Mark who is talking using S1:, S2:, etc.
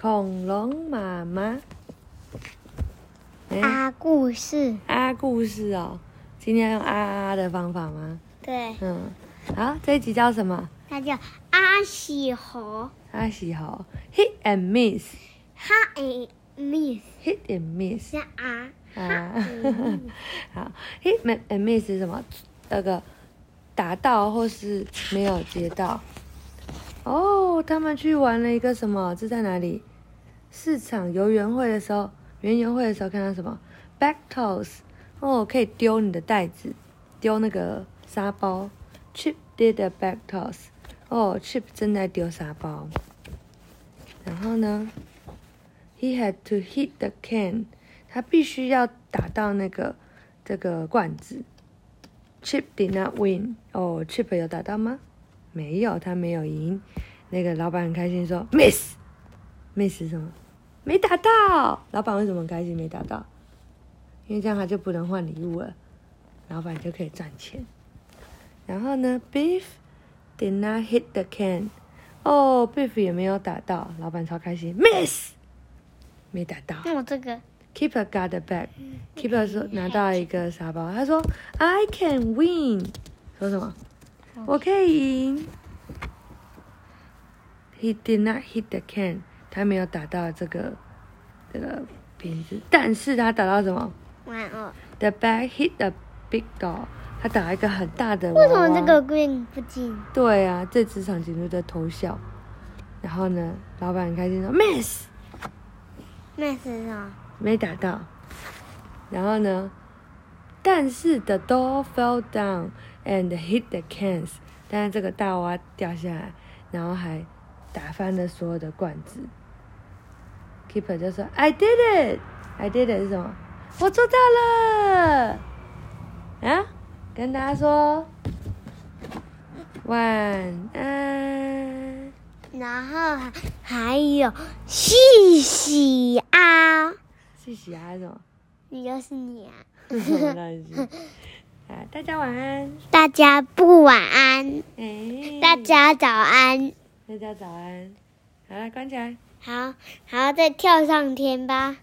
S1: 恐龙妈妈。哎。
S2: 啊，故事，
S1: 啊，故事哦，今天用啊啊的方法吗？
S2: 对，
S1: 嗯，好，这一集叫什么？
S2: 它叫阿喜猴，
S1: 阿喜猴，hit and miss，hit
S2: and miss hit
S1: and miss，
S2: 是啊，
S1: 啊，好，hit and and miss 是什么？那个打到或是没有接到。哦，他们去玩了一个什么？这在哪里？市场游园会的时候，园游会的时候看到什么？back toss，哦，可以丢你的袋子，丢那个沙包。Chip did a back toss，哦，Chip 正在丢沙包。然后呢，He had to hit the can，他必须要打到那个这个罐子。Chip did not win，哦，Chip 有打到吗？没有，他没有赢。那个老板很开心说，miss，miss 是什么？没打到。老板为什么开心没打到？因为这样他就不能换礼物了，老板就可以赚钱。然后呢，Beef did not hit the can，哦，Beef 也没有打到，老板超开心，miss，没打到。
S2: 那我这个
S1: Keeper got the bag，Keeper 说拿到一个沙包，他说 I can win，说什么？我可以赢。He did not hit the can，他没有打到这个这个瓶子，但是他打到什么
S2: 玩偶
S1: ，？The bag hit the big doll，他打了一个很大的娃娃。
S2: 为什么这个 green 不进？
S1: 对啊，这只长颈鹿在偷笑。然后呢，老板很开心说
S2: ：“Miss，Miss 什么？
S1: 没打到。然后呢，但是 the doll fell down and hit the cans，但是这个大娃掉下来，然后还打翻了所有的罐子。Keeper 就说 I did it，I did it 是什么？我做到了。啊，跟大家说晚安。
S2: 然后还还有细细啊，
S1: 谢谢啊，什么？
S2: 你就是你
S1: 啊！大家晚安。
S2: 大家不晚安，
S1: 哎，
S2: 大家早安。
S1: 大家早安。好了，关起来。
S2: 好，好，再跳上天吧。